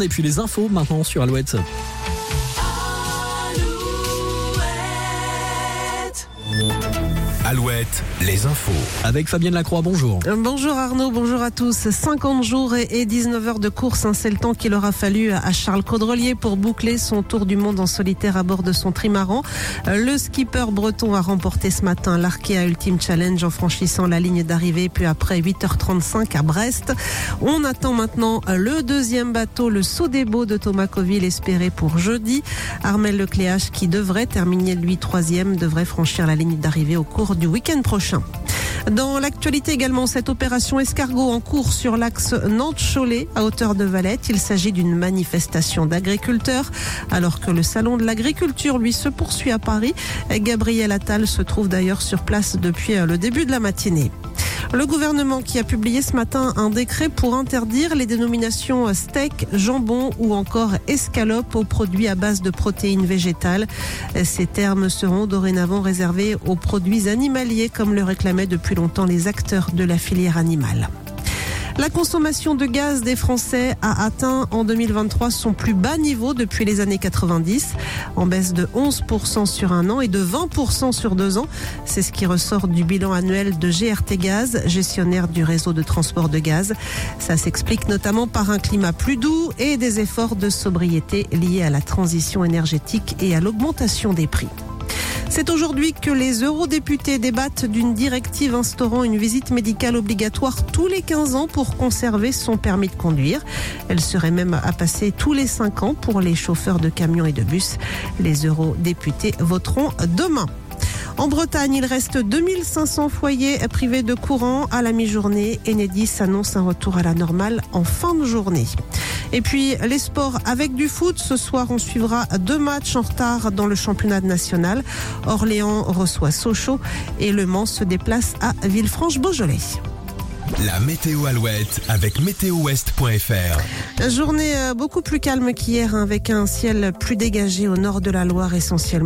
et puis les infos maintenant sur Alouette. Alouette, les infos. Avec Fabienne Lacroix, bonjour. Bonjour Arnaud, bonjour à tous. 50 jours et 19 heures de course, hein, c'est le temps qu'il aura fallu à Charles Caudrelier pour boucler son tour du monde en solitaire à bord de son trimaran. Euh, Le skipper breton a remporté ce matin l'Arkea Ultimate Challenge en franchissant la ligne d'arrivée, puis après 8h35 à Brest. On attend maintenant euh, le deuxième bateau, le Sodebo de Thomas Coville, espéré pour jeudi. Armel Lecléache, qui devrait terminer lui troisième, devrait franchir la ligne d'arrivée au cours du week-end Dans l'actualité également, cette opération escargot en cours sur l'axe Nantes-Cholet à hauteur de Valette. Il s'agit d'une manifestation d'agriculteurs alors que le salon de l'agriculture lui se poursuit à Paris. Gabriel Attal se trouve d'ailleurs sur place depuis le début de la matinée. Le gouvernement qui a publié ce matin un décret pour interdire les dénominations steak, jambon ou encore escalope aux produits à base de protéines végétales. Ces termes seront dorénavant réservés aux produits animaliers comme le réclamaient depuis longtemps les acteurs de la filière animale. La consommation de gaz des Français a atteint en 2023 son plus bas niveau depuis les années 90, en baisse de 11% sur un an et de 20% sur deux ans. C'est ce qui ressort du bilan annuel de GRT Gaz, gestionnaire du réseau de transport de gaz. Ça s'explique notamment par un climat plus doux et des efforts de sobriété liés à la transition énergétique et à l'augmentation des prix. C'est aujourd'hui que les eurodéputés débattent d'une directive instaurant une visite médicale obligatoire tous les 15 ans pour conserver son permis de conduire. Elle serait même à passer tous les 5 ans pour les chauffeurs de camions et de bus. Les eurodéputés voteront demain. En Bretagne, il reste 2500 foyers privés de courant à la mi-journée. Enedis annonce un retour à la normale en fin de journée. Et puis les sports avec du foot. Ce soir, on suivra deux matchs en retard dans le championnat national. Orléans reçoit Sochaux et Le Mans se déplace à Villefranche-Beaujolais. La météo Alouette avec météowest.fr. Journée euh, beaucoup plus calme qu'hier hein, avec un ciel plus dégagé au nord de la Loire essentiellement.